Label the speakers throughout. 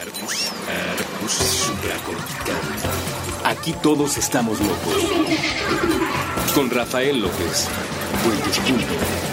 Speaker 1: Arcus, Arcus supracortical. Aquí todos estamos locos. Con Rafael López. Puentes.mx.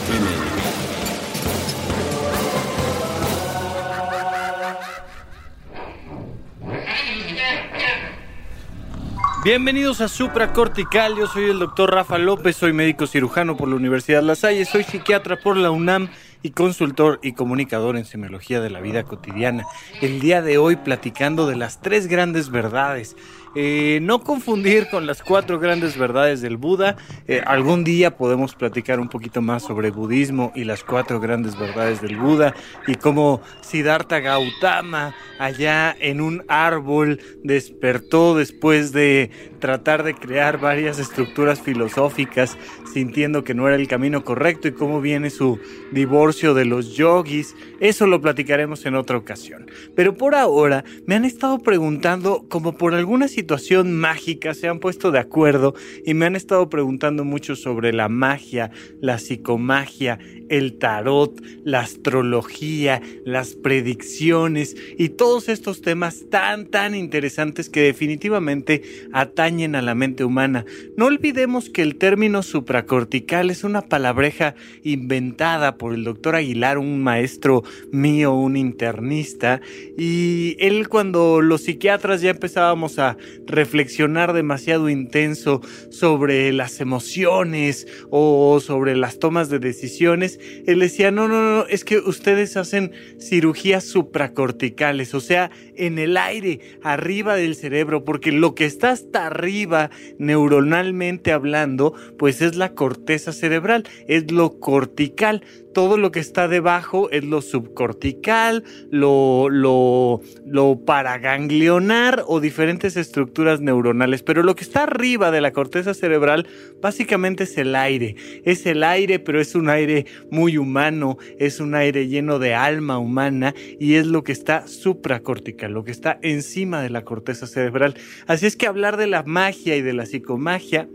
Speaker 2: Bienvenidos a Supra Cortical, yo soy el doctor Rafa López, soy médico cirujano por la Universidad La Salle, soy psiquiatra por la UNAM y consultor y comunicador en semiología de la vida cotidiana. El día de hoy platicando de las tres grandes verdades eh, no confundir con las cuatro grandes verdades del Buda. Eh, algún día podemos platicar un poquito más sobre budismo y las cuatro grandes verdades del Buda y cómo Siddhartha Gautama allá en un árbol despertó después de tratar de crear varias estructuras filosóficas sintiendo que no era el camino correcto y cómo viene su divorcio de los yogis. Eso lo platicaremos en otra ocasión. Pero por ahora me han estado preguntando como por alguna situación mágica, se han puesto de acuerdo y me han estado preguntando mucho sobre la magia, la psicomagia, el tarot, la astrología, las predicciones y todos estos temas tan, tan interesantes que definitivamente atañen a la mente humana. No olvidemos que el término supracortical es una palabreja inventada por el doctor Aguilar, un maestro mío, un internista, y él cuando los psiquiatras ya empezábamos a reflexionar demasiado intenso sobre las emociones o sobre las tomas de decisiones, él decía, no, no, no, es que ustedes hacen cirugías supracorticales, o sea, en el aire, arriba del cerebro, porque lo que está hasta arriba, neuronalmente hablando, pues es la corteza cerebral, es lo cortical todo lo que está debajo es lo subcortical, lo, lo, lo paraganglionar o diferentes estructuras neuronales. Pero lo que está arriba de la corteza cerebral básicamente es el aire. Es el aire, pero es un aire muy humano, es un aire lleno de alma humana y es lo que está supracortical, lo que está encima de la corteza cerebral. Así es que hablar de la magia y de la psicomagia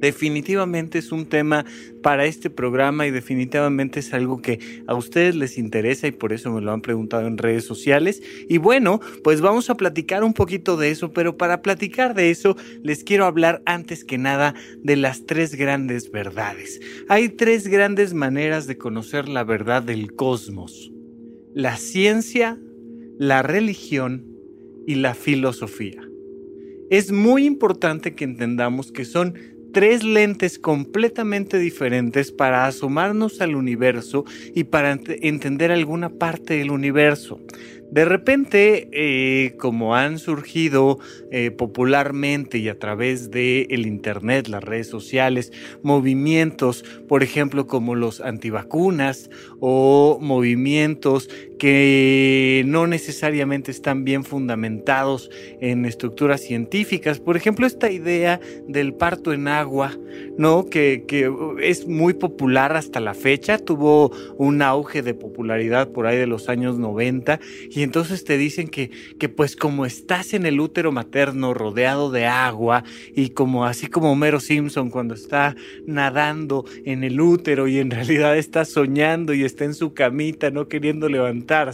Speaker 2: definitivamente es un tema para este programa y definitivamente es algo que a ustedes les interesa y por eso me lo han preguntado en redes sociales. Y bueno, pues vamos a platicar un poquito de eso, pero para platicar de eso les quiero hablar antes que nada de las tres grandes verdades. Hay tres grandes maneras de conocer la verdad del cosmos. La ciencia, la religión y la filosofía. Es muy importante que entendamos que son tres lentes completamente diferentes para asomarnos al universo y para entender alguna parte del universo. De repente, eh, como han surgido eh, popularmente y a través de el internet, las redes sociales, movimientos, por ejemplo, como los antivacunas o movimientos que no necesariamente están bien fundamentados en estructuras científicas. Por ejemplo, esta idea del parto en agua, ¿no? Que, es muy popular hasta la fecha, tuvo un auge de popularidad por ahí de los años 90 y entonces te dicen que, que pues como estás en el útero materno rodeado de agua y como así como Homero Simpson cuando está nadando en el útero y en realidad está soñando y está en su camita no queriendo levantar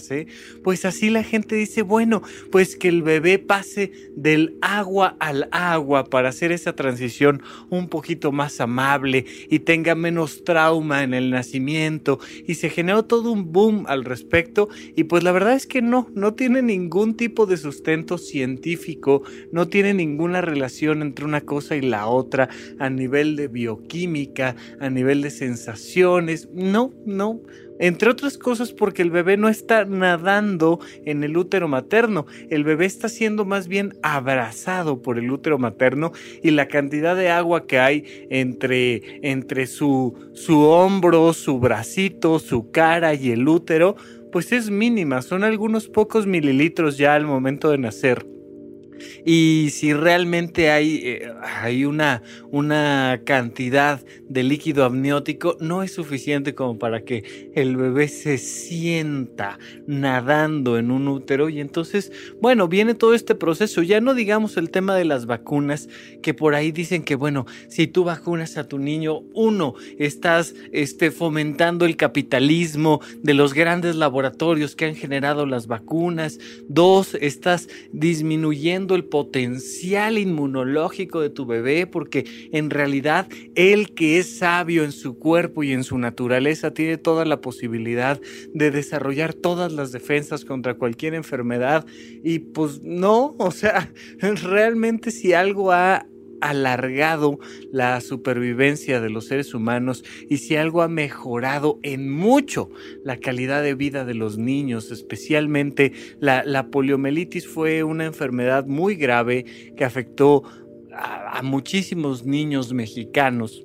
Speaker 2: pues así la gente dice, bueno, pues que el bebé pase del agua al agua para hacer esa transición un poquito más amable y tenga menos trauma en el nacimiento y se generó todo un boom al respecto y pues la verdad es que no, no tiene ningún tipo de sustento científico, no tiene ninguna relación entre una cosa y la otra a nivel de bioquímica, a nivel de sensaciones, no, no. Entre otras cosas porque el bebé no está nadando en el útero materno, el bebé está siendo más bien abrazado por el útero materno y la cantidad de agua que hay entre, entre su, su hombro, su bracito, su cara y el útero, pues es mínima, son algunos pocos mililitros ya al momento de nacer. Y si realmente hay, eh, hay una, una cantidad de líquido amniótico, no es suficiente como para que el bebé se sienta nadando en un útero. Y entonces, bueno, viene todo este proceso. Ya no digamos el tema de las vacunas, que por ahí dicen que, bueno, si tú vacunas a tu niño, uno, estás este, fomentando el capitalismo de los grandes laboratorios que han generado las vacunas. Dos, estás disminuyendo el potencial inmunológico de tu bebé, porque en realidad el que es sabio en su cuerpo y en su naturaleza tiene toda la posibilidad de desarrollar todas las defensas contra cualquier enfermedad. Y pues no, o sea, realmente si algo ha alargado la supervivencia de los seres humanos y si algo ha mejorado en mucho la calidad de vida de los niños, especialmente la, poliomielitis fue una enfermedad muy grave que afectó a, muchísimos niños mexicanos.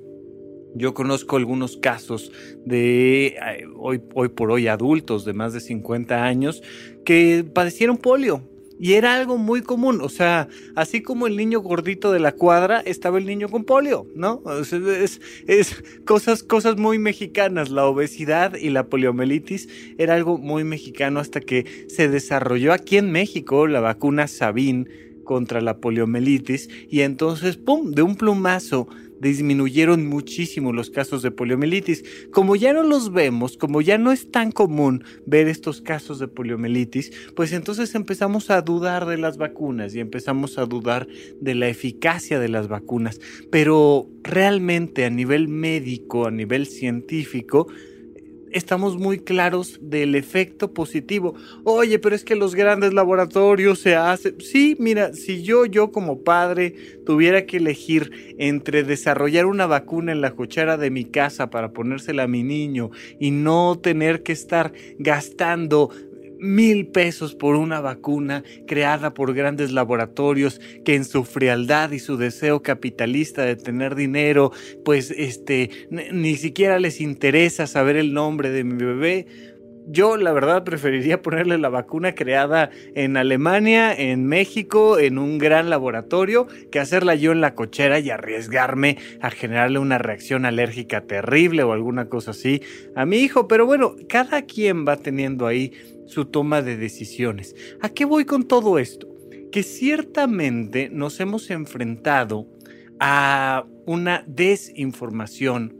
Speaker 2: Yo conozco algunos casos de eh, hoy por hoy adultos de más de 50 años que padecieron polio y era algo muy común, o sea, así como el niño gordito de la cuadra, estaba el niño con polio, ¿no? es, es, cosas, cosas muy mexicanas, la obesidad y la poliomielitis era algo muy mexicano hasta que se desarrolló aquí en México la vacuna Sabin contra la poliomielitis y entonces, ¡pum!, de un plumazo disminuyeron muchísimo los casos de poliomielitis. Como ya no los vemos, como ya no es tan común ver estos casos de poliomielitis, pues entonces empezamos a dudar de las vacunas y empezamos a dudar de la eficacia de las vacunas. Pero realmente a nivel médico, a nivel científico, estamos muy claros del efecto positivo. Oye, pero es que los grandes laboratorios se hacen. Sí, mira, si yo, yo como padre tuviera que elegir entre desarrollar una vacuna en la cuchara de mi casa para ponérsela a mi niño y no tener que estar gastando mil pesos por una vacuna creada por grandes laboratorios que en su frialdad y su deseo capitalista de tener dinero, pues este, ni siquiera les interesa saber el nombre de mi bebé. Yo la verdad preferiría ponerle la vacuna creada en Alemania, en México, en un gran laboratorio, que hacerla yo en la cochera y arriesgarme a generarle una reacción alérgica terrible o alguna cosa así a mi hijo. Pero bueno, cada quien va teniendo ahí su toma de decisiones. ¿A qué voy con todo esto? Que ciertamente nos hemos enfrentado a una desinformación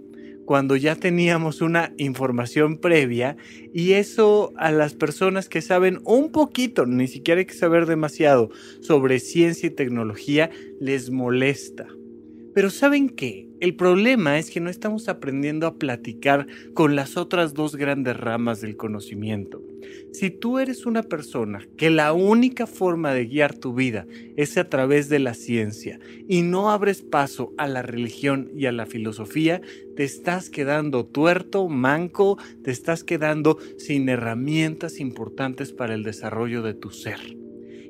Speaker 2: cuando ya teníamos una información previa y eso a las personas que saben un poquito, ni siquiera hay que saber demasiado sobre ciencia y tecnología, les molesta. Pero ¿saben qué? El problema es que no estamos aprendiendo a platicar con las otras dos grandes ramas del conocimiento. Si tú eres una persona que la única forma de guiar tu vida es a través de la ciencia y no abres paso a la religión y a la filosofía, te estás quedando tuerto, manco, te estás quedando sin herramientas importantes para el desarrollo de tu ser.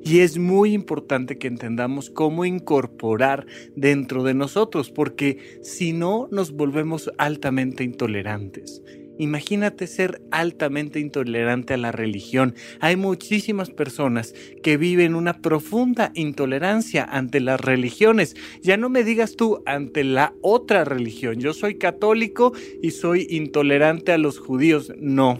Speaker 2: Y es muy importante que entendamos cómo incorporar dentro de nosotros, porque si no nos volvemos altamente intolerantes. Imagínate ser altamente intolerante a la religión. Hay muchísimas personas que viven una profunda intolerancia ante las religiones. Ya no me digas tú ante la otra religión. Yo soy católico y soy intolerante a los judíos. No,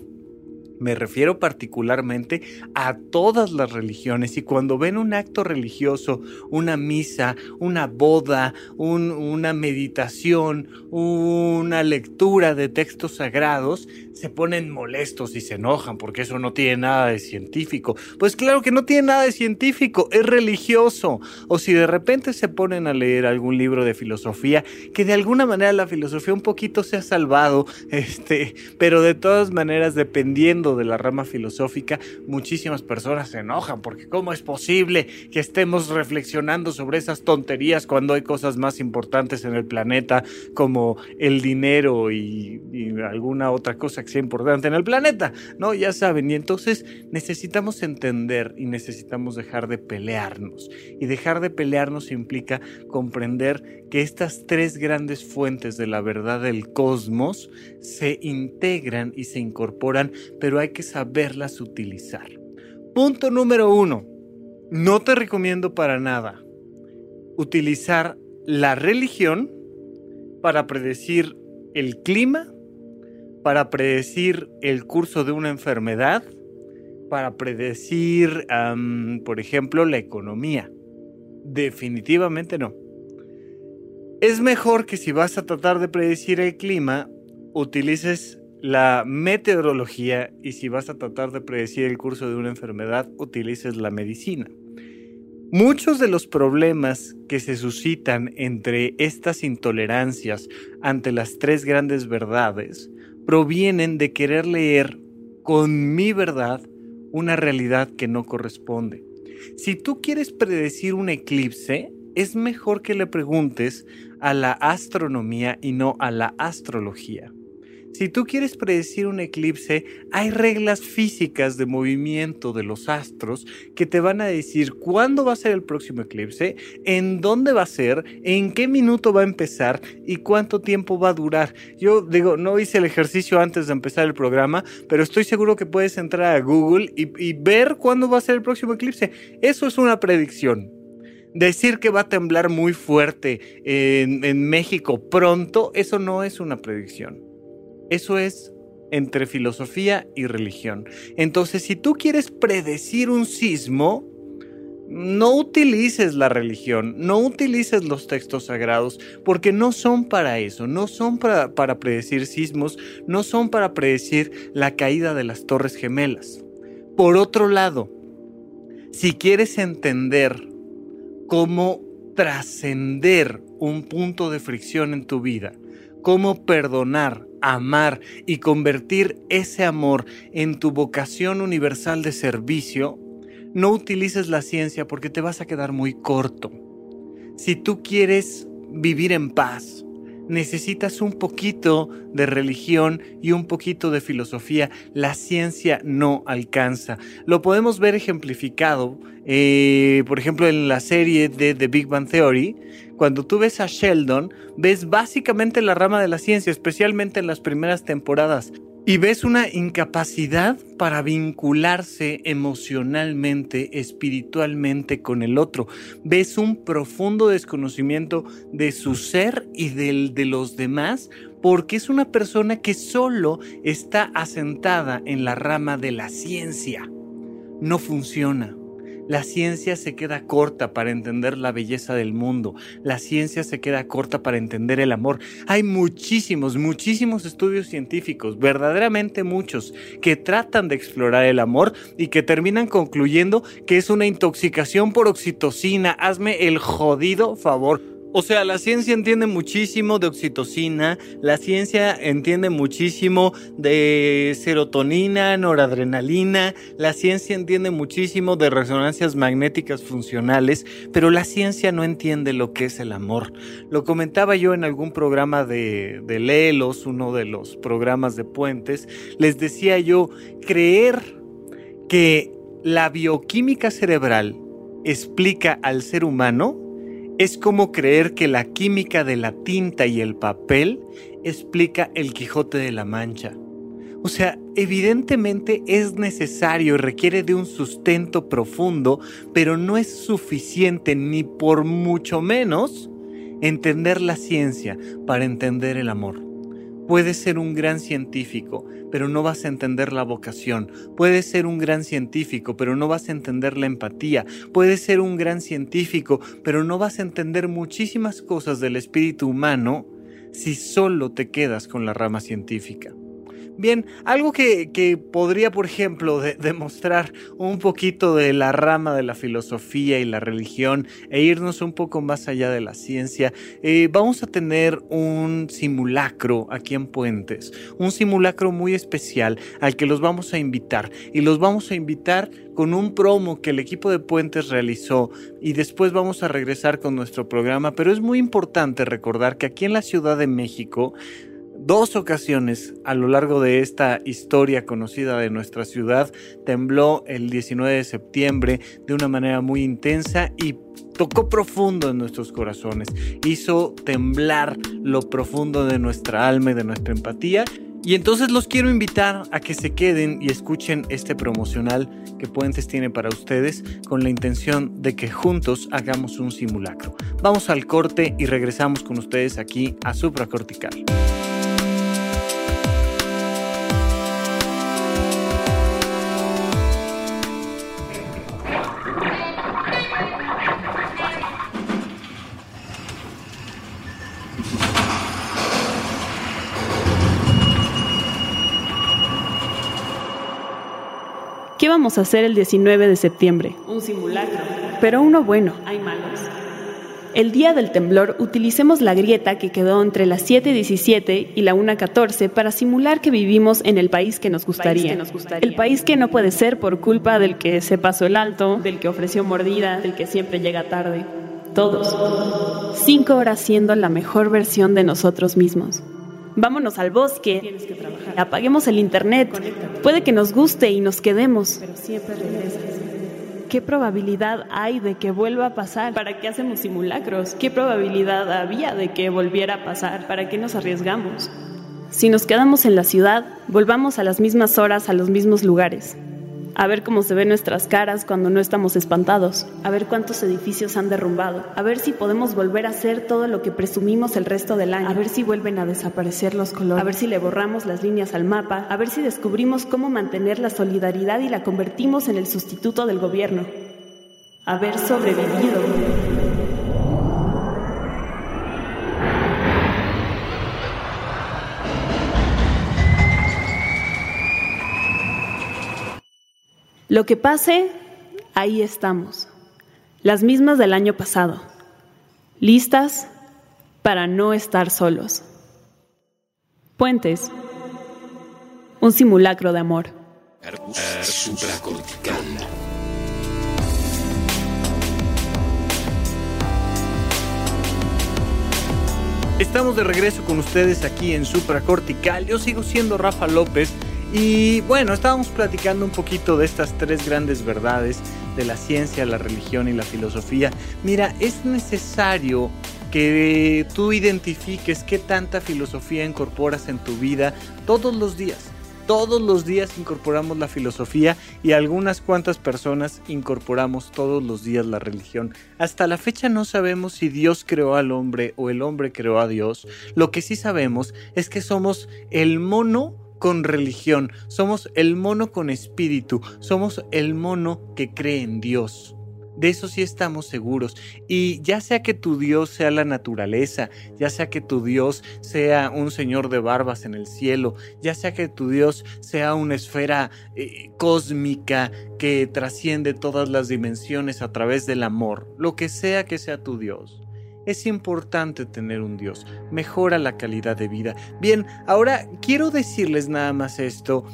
Speaker 2: me refiero particularmente a todas las religiones y cuando ven un acto religioso, una misa, una boda, una meditación, una lectura de textos sagrados, se ponen molestos y se enojan porque eso no tiene nada de científico. Pues claro que no tiene nada de científico, es religioso. O si de repente se ponen a leer algún libro de filosofía, que de alguna manera la filosofía un poquito se ha salvado, este, pero de todas maneras dependiendo de la rama filosófica, muchísimas personas se enojan porque cómo es posible que estemos reflexionando sobre esas tonterías cuando hay cosas más importantes en el planeta como el dinero y, y alguna otra cosa sea importante en el planeta, ¿no? Ya saben, y entonces necesitamos entender y necesitamos dejar de pelearnos. Y dejar de pelearnos implica comprender que estas tres grandes fuentes de la verdad del cosmos se integran y se incorporan, pero hay que saberlas utilizar. Punto número uno. No te recomiendo para nada utilizar la religión para predecir el clima, para predecir el curso de una enfermedad, para predecir, por ejemplo, la economía. Definitivamente no. Es mejor que si vas a tratar de predecir el clima, utilices la meteorología y si vas a tratar de predecir el curso de una enfermedad, utilices la medicina. Muchos de los problemas que se suscitan entre estas intolerancias ante las tres grandes verdades provienen de querer leer con mi verdad una realidad que no corresponde. Si tú quieres predecir un eclipse, es mejor que le preguntes a la astronomía y no a la astrología. Si tú quieres predecir un eclipse, hay reglas físicas de movimiento de los astros que te van a decir cuándo va a ser el próximo eclipse, en dónde va a ser, en qué minuto va a empezar y cuánto tiempo va a durar. Yo digo, no hice el ejercicio antes de empezar el programa, pero estoy seguro que puedes entrar a Google y, ver cuándo va a ser el próximo eclipse. Eso es una predicción. Decir que va a temblar muy fuerte en, México pronto, eso no es una predicción. Eso es entre filosofía y religión. Entonces, si tú quieres predecir un sismo, no utilices la religión, no utilices los textos sagrados, porque no son para eso, no son para, para predecir sismos, no son para predecir la caída de las torres gemelas. Por otro lado, si quieres entender cómo trascender un punto de fricción en tu vida, cómo perdonar, amar y convertir ese amor en tu vocación universal de servicio, no utilices la ciencia porque te vas a quedar muy corto. Si tú quieres vivir en paz, necesitas un poquito de religión y un poquito de filosofía. La ciencia no alcanza. Lo podemos ver ejemplificado, eh, por ejemplo, en la serie de The Big Bang Theory. Cuando tú ves a Sheldon, ves básicamente la rama de la ciencia, especialmente en las primeras temporadas. Y ves una incapacidad para vincularse emocionalmente, espiritualmente con el otro. Ves un profundo desconocimiento de su ser y del de los demás porque es una persona que solo está asentada en la rama de la ciencia. No funciona. La ciencia se queda corta para entender la belleza del mundo. La ciencia se queda corta para entender el amor. Hay muchísimos, muchísimos estudios científicos, verdaderamente muchos, que tratan de explorar el amor y que terminan concluyendo que es una intoxicación por oxitocina. Hazme el jodido favor. O sea, la ciencia entiende muchísimo de oxitocina, la ciencia entiende muchísimo de serotonina, noradrenalina, la ciencia entiende muchísimo de resonancias magnéticas funcionales, pero la ciencia no entiende lo que es el amor. Lo comentaba yo en algún programa de, Lelos, uno de los programas de puentes, les decía yo, creer que la bioquímica cerebral explica al ser humano, es como creer que la química de la tinta y el papel explica el Quijote de la Mancha. O sea, evidentemente es necesario y requiere de un sustento profundo, pero no es suficiente ni por mucho menos entender la ciencia para entender el amor. Puedes ser un gran científico, pero no vas a entender la vocación. Puedes ser un gran científico, pero no vas a entender la empatía. Puedes ser un gran científico, pero no vas a entender muchísimas cosas del espíritu humano si solo te quedas con la rama científica. Bien, algo que, podría, por ejemplo, demostrar un poquito de la rama de la filosofía y la religión e irnos un poco más allá de la ciencia, eh, vamos a tener un simulacro aquí en Puentes, un simulacro muy especial al que los vamos a invitar y los vamos a invitar con un promo que el equipo de Puentes realizó y después vamos a regresar con nuestro programa, pero es muy importante recordar que aquí en la Ciudad de México dos ocasiones a lo largo de esta historia conocida de nuestra ciudad tembló el 19 de septiembre de una manera muy intensa y tocó profundo en nuestros corazones, hizo temblar lo profundo de nuestra alma y de nuestra empatía Y entonces los quiero invitar a que se queden y escuchen este promocional que Puentes tiene para ustedes con la intención de que juntos hagamos un simulacro. Vamos al corte y regresamos con ustedes aquí a Supracortical.
Speaker 3: ¿Qué vamos a hacer el 19 de septiembre? Un simulacro. Pero uno bueno. Hay malos. El día del temblor utilicemos la grieta que quedó entre las 7.17 y la 1.14 para simular que vivimos en el país que nos gustaría. El país que no puede ser por culpa del que se pasó el alto, del que ofreció mordida, del que siempre llega tarde. Todos. Cinco horas siendo la mejor versión de nosotros mismos. Vámonos al bosque. Apaguemos el internet. Puede que nos guste y nos quedemos. Pero siempre regresas. ¿Qué probabilidad hay de que vuelva a pasar? ¿Para qué hacemos simulacros? ¿Qué probabilidad había de que volviera a pasar? ¿Para qué nos arriesgamos? Si nos quedamos en la ciudad, volvamos a las mismas horas a los mismos lugares a ver cómo se ven nuestras caras cuando no estamos espantados, a ver cuántos edificios han derrumbado, a ver si podemos volver a hacer todo lo que presumimos el resto del año, a ver si vuelven a desaparecer los colores, a ver si le borramos las líneas al mapa, a ver si descubrimos cómo mantener la solidaridad y la convertimos en el sustituto del gobierno. Haber sobrevivido. Lo que pase, ahí estamos. Las mismas del año pasado. Listas para no estar solos. Puentes. Un simulacro de amor.
Speaker 2: Estamos de regreso con ustedes aquí en Supracortical. Yo sigo siendo Rafa López y bueno, estábamos platicando un poquito de estas tres grandes verdades de la ciencia, la religión y la filosofía. Mira, es necesario que tú identifiques qué tanta filosofía incorporas en tu vida todos los días. Todos los días incorporamos la filosofía y algunas cuantas personas incorporamos todos los días la religión. Hasta la fecha no sabemos si Dios creó al hombre o el hombre creó a Dios. Lo que sí sabemos es que somos el mono con religión, somos el mono con espíritu, somos el mono que cree en Dios. De eso sí estamos seguros. Y ya sea que tu Dios sea la naturaleza, ya sea que tu Dios sea un señor de barbas en el cielo, ya sea que tu Dios sea una esfera eh, cósmica que trasciende todas las dimensiones a través del amor, lo que sea que sea tu Dios. Es importante tener un Dios, mejora la calidad de vida. Bien, ahora quiero decirles nada más esto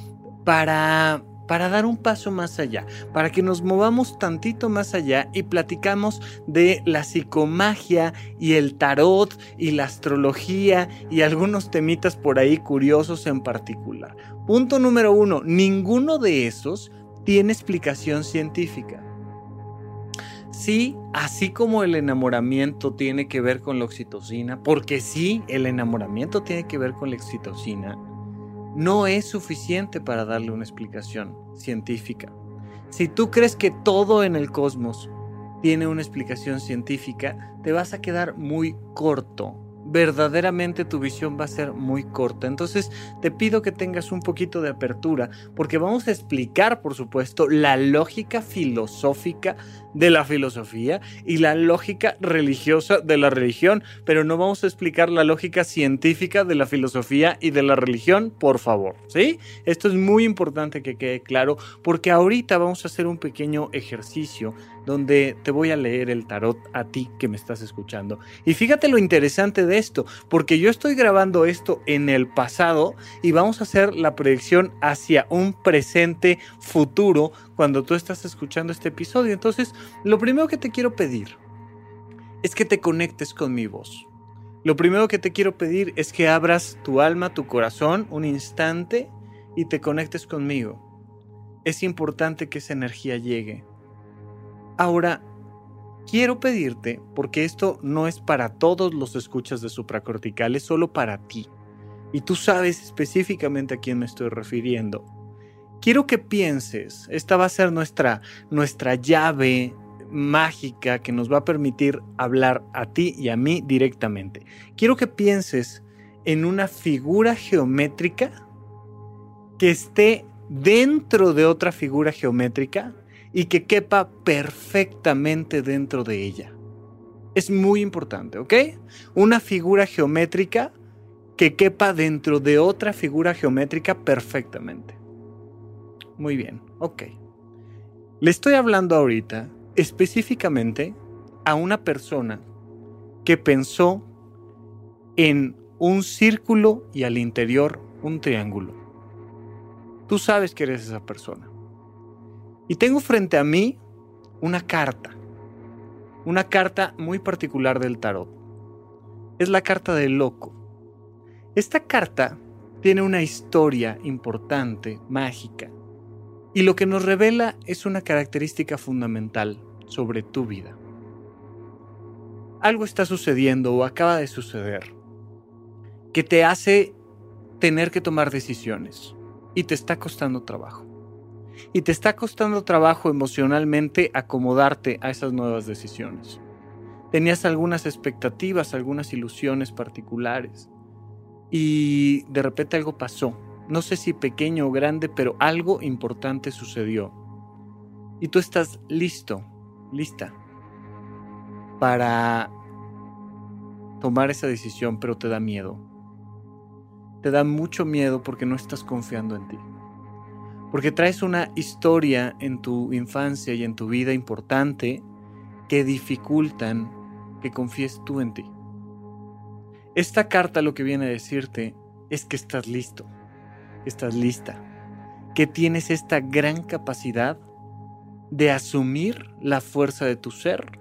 Speaker 2: para para dar un paso más allá, para que nos movamos tantito más allá y platicamos de la psicomagia y el tarot y la astrología y algunos temitas por ahí curiosos en particular. Punto número uno, ninguno de esos tiene explicación científica. Sí, así como el enamoramiento tiene que ver con la oxitocina, porque sí, el enamoramiento tiene que ver con la oxitocina, no es suficiente para darle una explicación científica. Si tú crees que todo en el cosmos tiene una explicación científica, te vas a quedar muy corto verdaderamente tu visión va a ser muy corta. Entonces te pido que tengas un poquito de apertura porque vamos a explicar, por supuesto, la lógica filosófica de la filosofía y la lógica religiosa de la religión, pero no vamos a explicar la lógica científica de la filosofía y de la religión, por favor, ¿sí? Esto es muy importante que quede claro porque ahorita vamos a hacer un pequeño ejercicio donde te voy a leer el tarot a ti que me estás escuchando. Y fíjate lo interesante de esto, porque yo estoy grabando esto en el pasado y vamos a hacer la predicción hacia un presente futuro cuando tú estás escuchando este episodio. Entonces, lo primero que te quiero pedir es que te conectes con mi voz. Lo primero que te quiero pedir es que abras tu alma, tu corazón un instante y te conectes conmigo. Es importante que esa energía llegue. Ahora, quiero pedirte, porque esto no es para todos los escuchas de supracortical, es solo para ti. y tú sabes específicamente a quién me estoy refiriendo, quiero que pienses, esta va a ser nuestra, nuestra llave mágica que nos va a permitir hablar a ti y a mí directamente. Quiero que pienses en una figura geométrica que esté dentro de otra figura geométrica y que quepa perfectamente dentro de ella. Es muy importante, ¿ok? Una figura geométrica que quepa dentro de otra figura geométrica perfectamente. Muy bien, ok. Le estoy hablando ahorita específicamente a una persona que pensó en un círculo y al interior un triángulo. Tú sabes que eres esa persona. Y tengo frente a mí una carta, una carta muy particular del tarot. Es la carta del loco. Esta carta tiene una historia importante, mágica, y lo que nos revela es una característica fundamental sobre tu vida. Algo está sucediendo o acaba de suceder que te hace tener que tomar decisiones y te está costando trabajo. Y te está costando trabajo emocionalmente acomodarte a esas nuevas decisiones. Tenías algunas expectativas, algunas ilusiones particulares y de repente algo pasó. No sé si pequeño o grande, pero algo importante sucedió. Y tú estás listo lista para tomar esa decisión, pero te da miedo. Te da mucho miedo porque no estás confiando en ti. Porque traes una historia en tu infancia y en tu vida importante que dificultan que confíes tú en ti. Esta carta lo que viene a decirte es que estás listo, estás lista, que tienes esta gran capacidad de asumir la fuerza de tu ser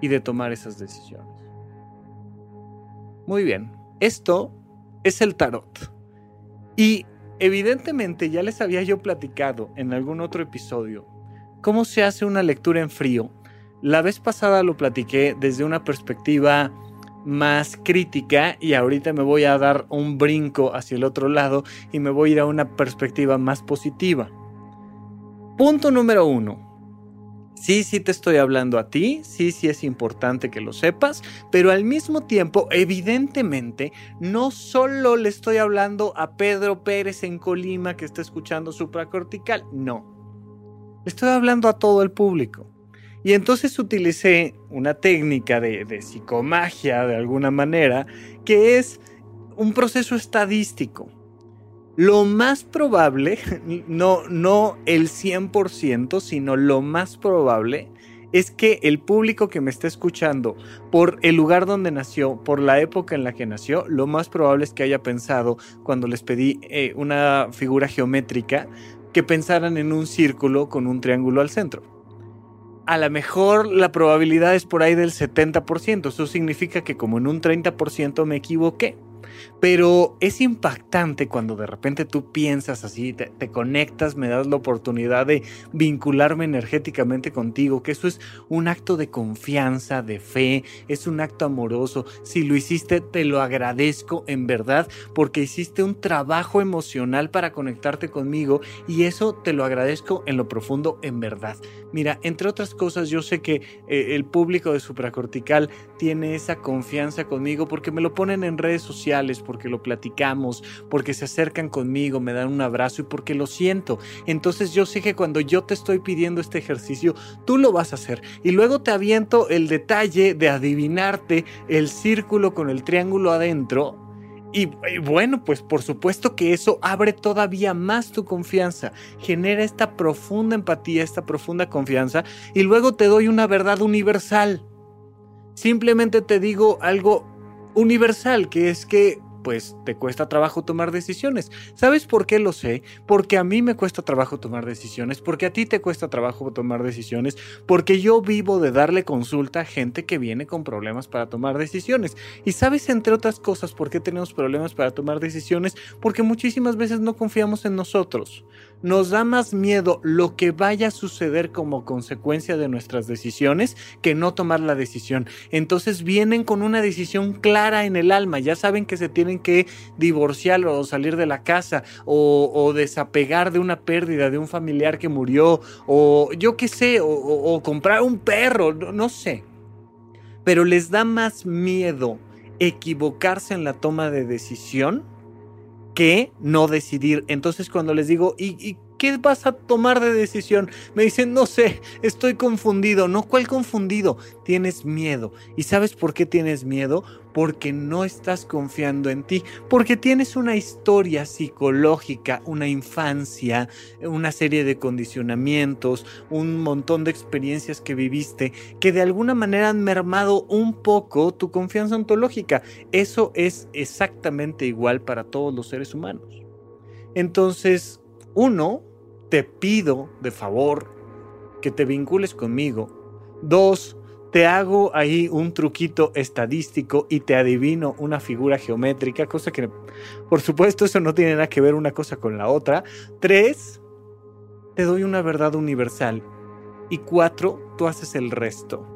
Speaker 2: y de tomar esas decisiones. Muy bien, esto es el tarot. Y evidentemente ya les había yo platicado en algún otro episodio cómo se hace una lectura en frío. La vez pasada lo platiqué desde una perspectiva más crítica y ahorita me voy a dar un brinco hacia el otro lado y me voy a ir a una perspectiva más positiva. Punto número uno. Sí, sí te estoy hablando a ti, sí, sí es importante que lo sepas, pero al mismo tiempo, evidentemente, no solo le estoy hablando a Pedro Pérez en Colima que está escuchando supracortical, no. Le estoy hablando a todo el público. Y entonces utilicé una técnica de, de psicomagia de alguna manera, que es un proceso estadístico. Lo más probable, no, no el 100%, sino lo más probable es que el público que me está escuchando, por el lugar donde nació, por la época en la que nació, lo más probable es que haya pensado, cuando les pedí eh, una figura geométrica, que pensaran en un círculo con un triángulo al centro. A lo mejor la probabilidad es por ahí del 70%, eso significa que como en un 30% me equivoqué. Pero es impactante cuando de repente tú piensas así, te, conectas, me das la oportunidad de vincularme energéticamente contigo, que eso es un acto de confianza, de fe, es un acto amoroso. Si lo hiciste, te lo agradezco en verdad, porque hiciste un trabajo emocional para conectarte conmigo y eso te lo agradezco en lo profundo en verdad. Mira, entre otras cosas, yo sé que eh, el público de supracortical tiene esa confianza conmigo porque me lo ponen en redes sociales, porque lo platicamos, porque se acercan conmigo, me dan un abrazo y porque lo siento. Entonces yo sé que cuando yo te estoy pidiendo este ejercicio, tú lo vas a hacer. Y luego te aviento el detalle de adivinarte el círculo con el triángulo adentro y, bueno, pues por supuesto que eso abre todavía más tu confianza, genera esta profunda empatía, esta profunda confianza y luego te doy una verdad universal. Simplemente te digo algo universal, que es que pues te cuesta trabajo tomar decisiones. ¿Sabes por qué lo sé? Porque a mí me cuesta trabajo tomar decisiones, porque a ti te cuesta trabajo tomar decisiones, porque yo vivo de darle consulta a gente que viene con problemas para tomar decisiones. Y sabes, entre otras cosas, por qué tenemos problemas para tomar decisiones, porque muchísimas veces no confiamos en nosotros. Nos da más miedo lo que vaya a suceder como consecuencia de nuestras decisiones que no tomar la decisión. Entonces vienen con una decisión clara en el alma, ya saben que se tienen que divorciar o salir de la casa o, desapegar de una pérdida de un familiar que murió o yo qué sé, o, comprar un perro, no sé. Pero les da más miedo equivocarse en la toma de decisión que no decidir. Entonces cuando les digo, ¿y, qué vas a tomar de decisión? Me dicen, no sé, estoy confundido. No, ¿cuál confundido? Tienes miedo. ¿Y sabes por qué tienes miedo? porque no estás confiando en ti, porque tienes una historia psicológica, una infancia, una serie de condicionamientos, un montón de experiencias que viviste que de alguna manera han mermado un poco tu confianza ontológica. Eso es exactamente igual para todos los seres humanos. Entonces, uno, te pido de favor que te vincules conmigo. Dos, te hago ahí un truquito estadístico y te adivino una figura geométrica, cosa que, por supuesto, eso no tiene nada que ver una cosa con la otra. Tres, te doy una verdad universal. Y cuatro, tú haces el resto.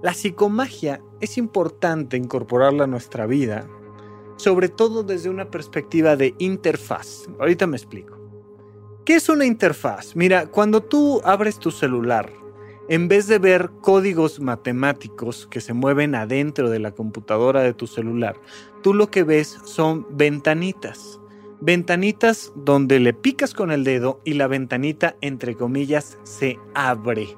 Speaker 2: La psicomagia es importante incorporarla a nuestra vida, sobre todo desde una perspectiva de interfaz. Ahorita me explico. ¿Qué es una interfaz? Mira, cuando tú abres tu celular, en vez de ver códigos matemáticos que se mueven adentro de la computadora de tu celular, tú lo que ves son ventanitas. Ventanitas donde le picas con el dedo y la ventanita, entre comillas, se abre.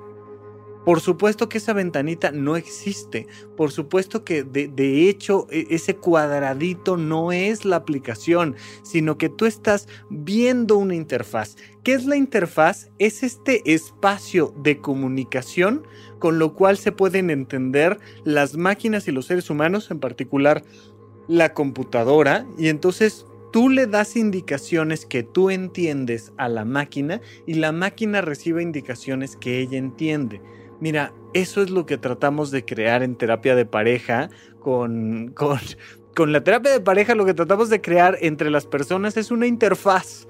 Speaker 2: Por supuesto que esa ventanita no existe. Por supuesto que de, hecho e, ese cuadradito no es la aplicación, sino que tú estás viendo una interfaz. ¿Qué es la interfaz? Es este espacio de comunicación con lo cual se pueden entender las máquinas y los seres humanos, en particular la computadora, y entonces tú le das indicaciones que tú entiendes a la máquina y la máquina recibe indicaciones que ella entiende. Mira, eso es lo que tratamos de crear en terapia de pareja con, con, la terapia de pareja lo que tratamos de crear entre las personas es una interfaz.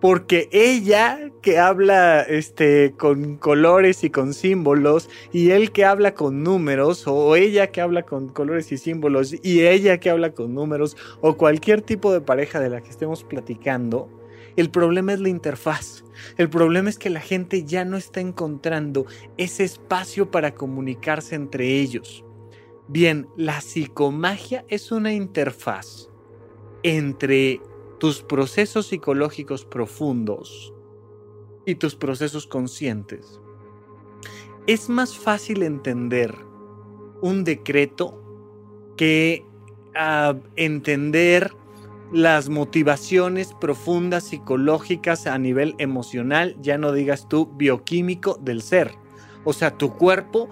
Speaker 2: Porque ella que habla este, con colores y con símbolos, y él que habla con números, o ella que habla con colores y símbolos, y ella que habla con números, o cualquier tipo de pareja de la que estemos platicando, el problema es la interfaz. El problema es que la gente ya no está encontrando ese espacio para comunicarse entre ellos. Bien, la psicomagia es una interfaz entre tus procesos psicológicos profundos y tus procesos conscientes. Es más fácil entender un decreto que ah, entender las motivaciones profundas psicológicas a nivel emocional, ya no digas tú bioquímico del ser. O sea, tu cuerpo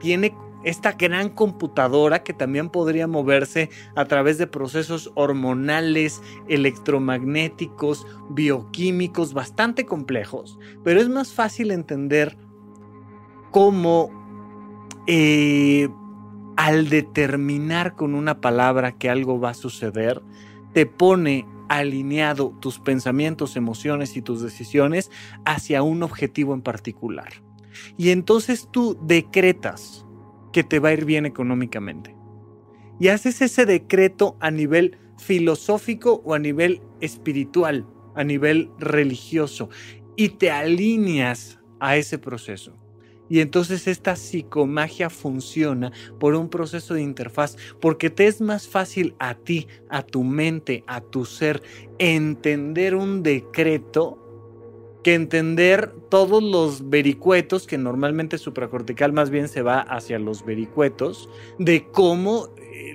Speaker 2: tiene esta gran computadora que también podría moverse a través de procesos hormonales, electromagnéticos, bioquímicos bastante complejos, pero es más fácil entender cómo eh, al determinar con una palabra que algo va a suceder, te pone alineado tus pensamientos, emociones y tus decisiones hacia un objetivo en particular. Y entonces tú decretas que te va a ir bien económicamente. Y haces ese decreto a nivel filosófico o a nivel espiritual, a nivel religioso, y te alineas a ese proceso. Y entonces esta psicomagia funciona por un proceso de interfaz, porque te es más fácil a ti, a tu mente, a tu ser, entender un decreto que entender todos los vericuetos, que normalmente supracortical más bien se va hacia los vericuetos, de cómo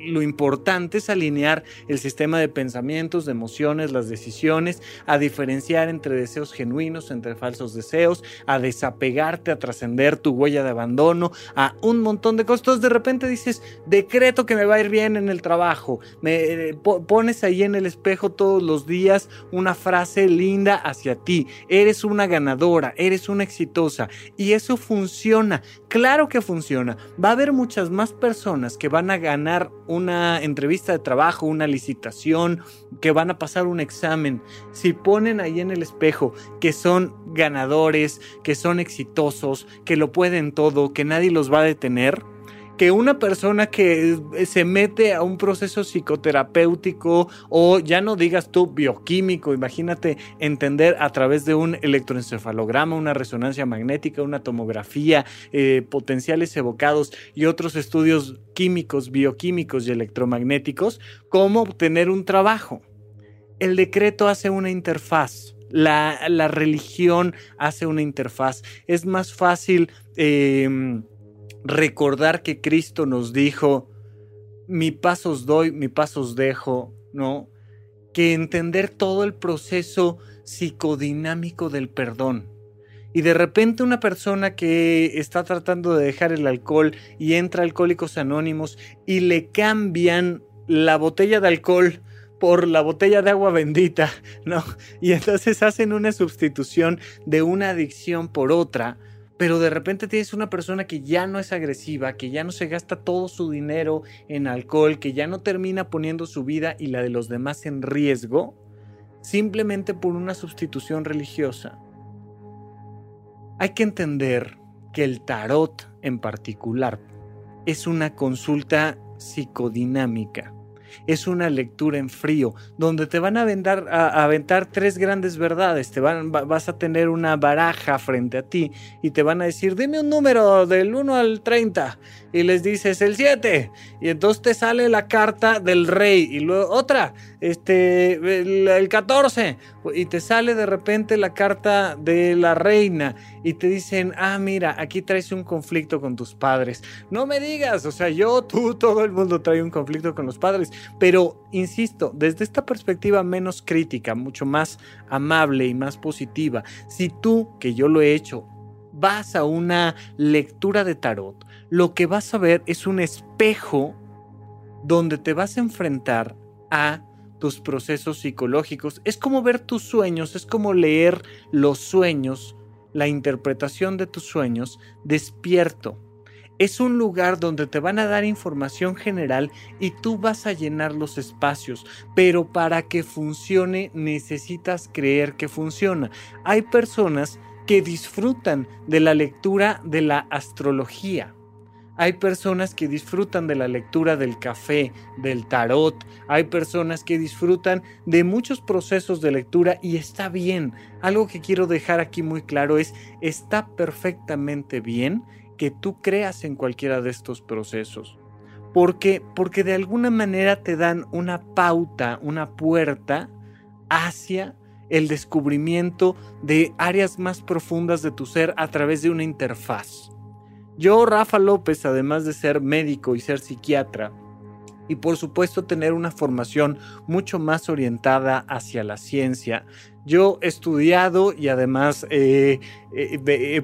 Speaker 2: lo importante es alinear el sistema de pensamientos, de emociones, las decisiones, a diferenciar entre deseos genuinos, entre falsos deseos, a desapegarte, a trascender tu huella de abandono, a un montón de cosas. Entonces de repente dices, decreto que me va a ir bien en el trabajo. Me eh, pones ahí en el espejo todos los días una frase linda hacia ti. Eres una ganadora, eres una exitosa. Y eso funciona. Claro que funciona. Va a haber muchas más personas que van a ganar una entrevista de trabajo, una licitación, que van a pasar un examen, si ponen ahí en el espejo que son ganadores, que son exitosos, que lo pueden todo, que nadie los va a detener, que una persona que se mete a un proceso psicoterapéutico o ya no digas tú bioquímico, imagínate entender a través de un electroencefalograma, una resonancia magnética, una tomografía, eh, potenciales evocados y otros estudios químicos, bioquímicos y electromagnéticos, cómo obtener un trabajo. El decreto hace una interfaz. La, religión hace una interfaz. Es más fácil eh, recordar que Cristo nos dijo, mi paso os doy, mi paso os dejo, ¿no? Que entender todo el proceso psicodinámico del perdón. Y de repente una persona que está tratando de dejar el alcohol y entra Alcohólicos Anónimos y le cambian la botella de alcohol por la botella de agua bendita, ¿no? Y entonces hacen una sustitución de una adicción por otra pero de repente tienes una persona que ya no es agresiva, que ya no se gasta todo su dinero en alcohol, que ya no termina poniendo su vida y la de los demás en riesgo, simplemente por una sustitución religiosa. Hay que entender que el tarot en particular es una consulta psicodinámica es una lectura en frío, donde te van a, aventar tres grandes verdades. Te van, vas a tener una baraja frente a ti y te van a decir, dime un número del 1 al 30. Y les dices el 7. Y entonces te sale la carta del rey. Y luego otra, este, el 14. Y te sale de repente la carta de la reina. Y te dicen, ah, mira, aquí traes un conflicto con tus padres. No me digas, o sea, yo, tú, todo el mundo trae un conflicto con los padres. Pero, insisto, desde esta perspectiva menos crítica, mucho más amable y más positiva, si tú, que yo lo he hecho, vas a una lectura de tarot, lo que vas a ver es un espejo donde te vas a enfrentar a tus procesos psicológicos. Es como ver tus sueños, es como leer los sueños, la interpretación de tus sueños despierto es un lugar donde te van a dar información general y tú vas a llenar los espacios, pero para que funcione necesitas creer que funciona. Hay personas que disfrutan de la lectura de la astrología. Hay personas que disfrutan de la lectura del café, del tarot. Hay personas que disfrutan de muchos procesos de lectura y está bien. Algo que quiero dejar aquí muy claro es, está perfectamente bien que tú creas en cualquiera de estos procesos. Porque, porque de alguna manera te dan una pauta, una puerta hacia el descubrimiento de áreas más profundas de tu ser a través de una interfaz. Yo, Rafa López, además de ser médico y ser psiquiatra, y por supuesto tener una formación mucho más orientada hacia la ciencia, yo he estudiado y además he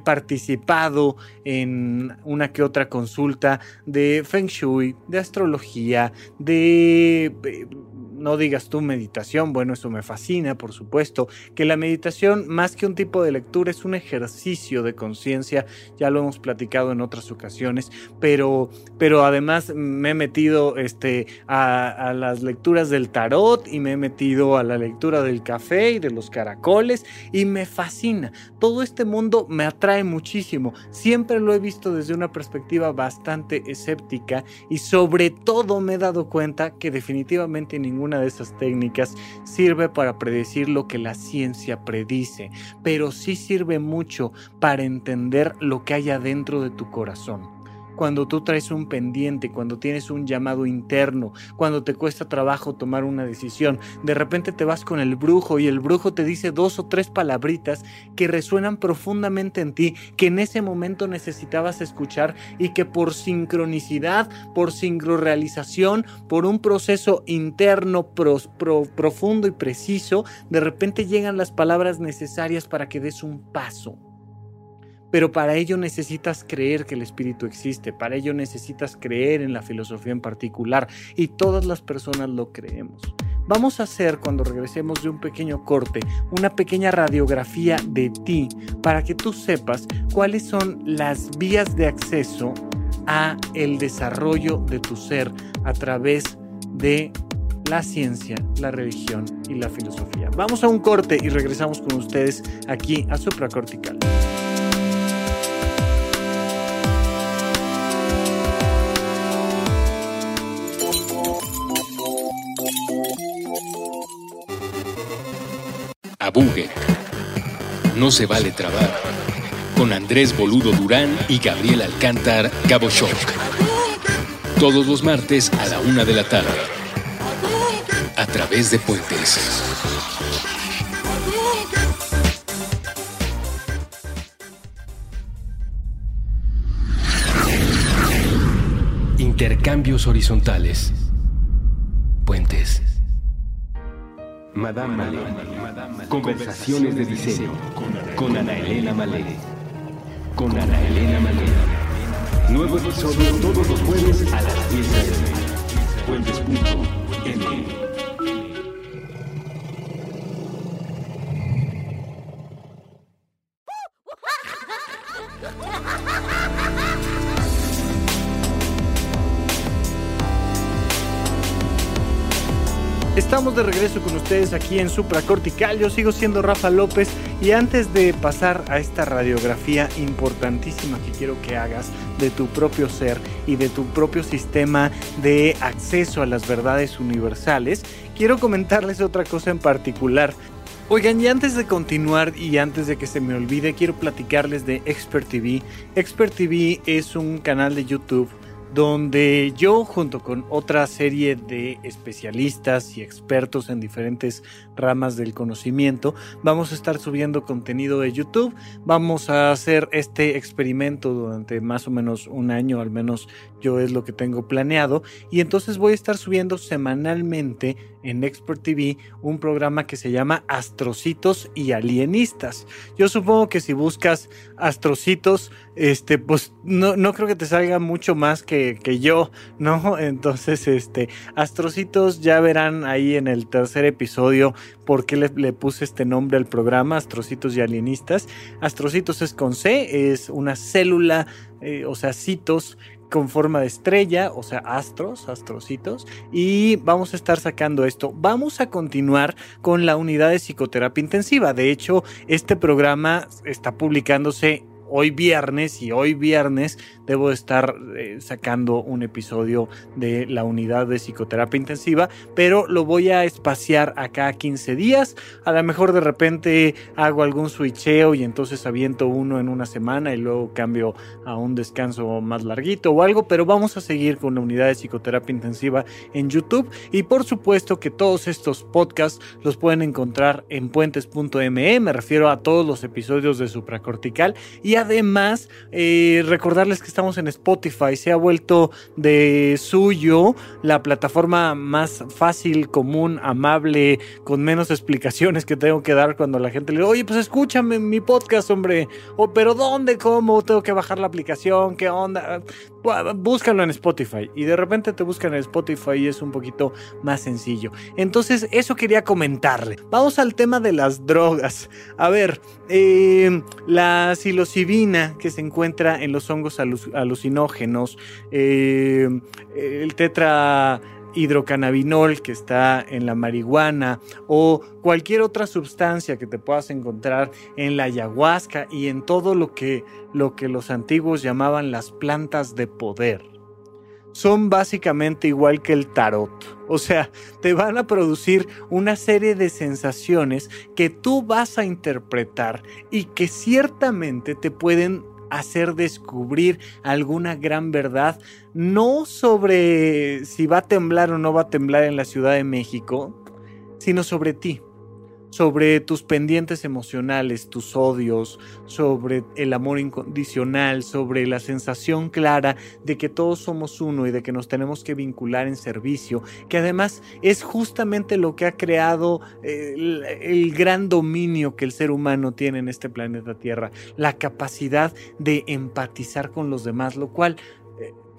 Speaker 2: participado en una que otra consulta de Feng Shui, de astrología, de no digas tú meditación, bueno, eso me fascina, por supuesto, que la meditación, más que un tipo de lectura, es un ejercicio de conciencia, ya lo hemos platicado en otras ocasiones, pero, pero además me he metido este, a, a las lecturas del tarot y me he metido a la lectura del café y de los caracoles y me fascina. Todo este mundo me atrae muchísimo, siempre lo he visto desde una perspectiva bastante escéptica y sobre todo me he dado cuenta que definitivamente ningún de esas técnicas sirve para predecir lo que la ciencia predice, pero sí sirve mucho para entender lo que hay adentro de tu corazón cuando tú traes un pendiente, cuando tienes un llamado interno, cuando te cuesta trabajo tomar una decisión. De repente te vas con el brujo y el brujo te dice dos o tres palabritas que resuenan profundamente en ti, que en ese momento necesitabas escuchar y que por sincronicidad, por sincrorealización, por un proceso interno profundo y preciso, de repente llegan las palabras necesarias para que des un paso. Pero para ello necesitas creer que el espíritu existe, para ello necesitas creer en la filosofía en particular y todas las personas lo creemos. Vamos a hacer cuando regresemos de un pequeño corte una pequeña radiografía de ti para que tú sepas cuáles son las vías de acceso a el desarrollo de tu ser a través de la ciencia, la religión y la filosofía. Vamos a un corte y regresamos con ustedes aquí a Supracortical.
Speaker 1: Abugue. No se vale trabar. Con Andrés Boludo Durán y Gabriel Alcántar Cabo. Todos los martes a la una de la tarde. A través de Puentes. Intercambios horizontales. Puentes. Madame Malé. Conversaciones de diseño. Con Ana Elena Malé. Con Ana Elena Malé. Nuevo episodio todos los jueves a las 10 a.m. Puentes.m.
Speaker 2: Estamos de regreso con ustedes aquí en Supracortical. Yo sigo siendo Rafa López y antes de pasar a esta radiografía importantísima que quiero que hagas de tu propio ser y de tu propio sistema de acceso a las verdades universales, quiero comentarles otra cosa en particular. Oigan, y antes de continuar y antes de que se me olvide, quiero platicarles de Expert TV. Expert TV es un canal de YouTube donde yo junto con otra serie de especialistas y expertos en diferentes ramas del conocimiento vamos a estar subiendo contenido de YouTube. Vamos a hacer este experimento durante más o menos un año, al menos yo es lo que tengo planeado. Y entonces voy a estar subiendo semanalmente en Expert TV un programa que se llama Astrocitos y Alienistas. Yo supongo que si buscas Astrocitos, este, pues no, no creo que te salga mucho más que, que, yo, ¿no? Entonces, este, Astrocitos ya verán ahí en el tercer episodio por qué le, puse este nombre al programa, Astrocitos y Alienistas. Astrocitos es con C, es una célula, eh, o sea, citos con forma de estrella, o sea, astros, astrocitos, y vamos a estar sacando esto. Vamos a continuar con la unidad de psicoterapia intensiva. De hecho, este programa está publicándose hoy viernes y hoy viernes debo estar eh, sacando un episodio de la unidad de psicoterapia intensiva, pero lo voy a espaciar acá 15 días. A lo mejor de repente hago algún switcheo y entonces aviento uno en una semana y luego cambio a un descanso más larguito o algo, pero vamos a seguir con la unidad de psicoterapia intensiva en YouTube y por supuesto que todos estos podcasts los pueden encontrar en puentes.me, me refiero a todos los episodios de supracortical y además eh, recordarles que estamos en Spotify, se ha vuelto de suyo la plataforma más fácil, común, amable, con menos explicaciones que tengo que dar cuando la gente le dice, oye, pues escúchame mi podcast, hombre, o pero ¿dónde? ¿Cómo? Tengo que bajar la aplicación, ¿qué onda? Búscalo en Spotify y de repente te buscan en Spotify y es un poquito más sencillo. Entonces, eso quería comentarle. Vamos al tema de las drogas. A ver, eh, la psilocibina que se encuentra en los hongos alucinógenos, eh, el tetra hidrocannabinol que está en la marihuana o cualquier otra sustancia que te puedas encontrar en la ayahuasca y en todo lo que, lo que los antiguos llamaban las plantas de poder. Son básicamente igual que el tarot. O sea, te van a producir una serie de sensaciones que tú vas a interpretar y que ciertamente te pueden hacer descubrir alguna gran verdad, no sobre si va a temblar o no va a temblar en la Ciudad de México, sino sobre ti sobre tus pendientes emocionales, tus odios, sobre el amor incondicional, sobre la sensación clara de que todos somos uno y de que nos tenemos que vincular en servicio, que además es justamente lo que ha creado eh, el, el, gran dominio que el ser humano tiene en este planeta Tierra, la capacidad de empatizar con los demás, lo cual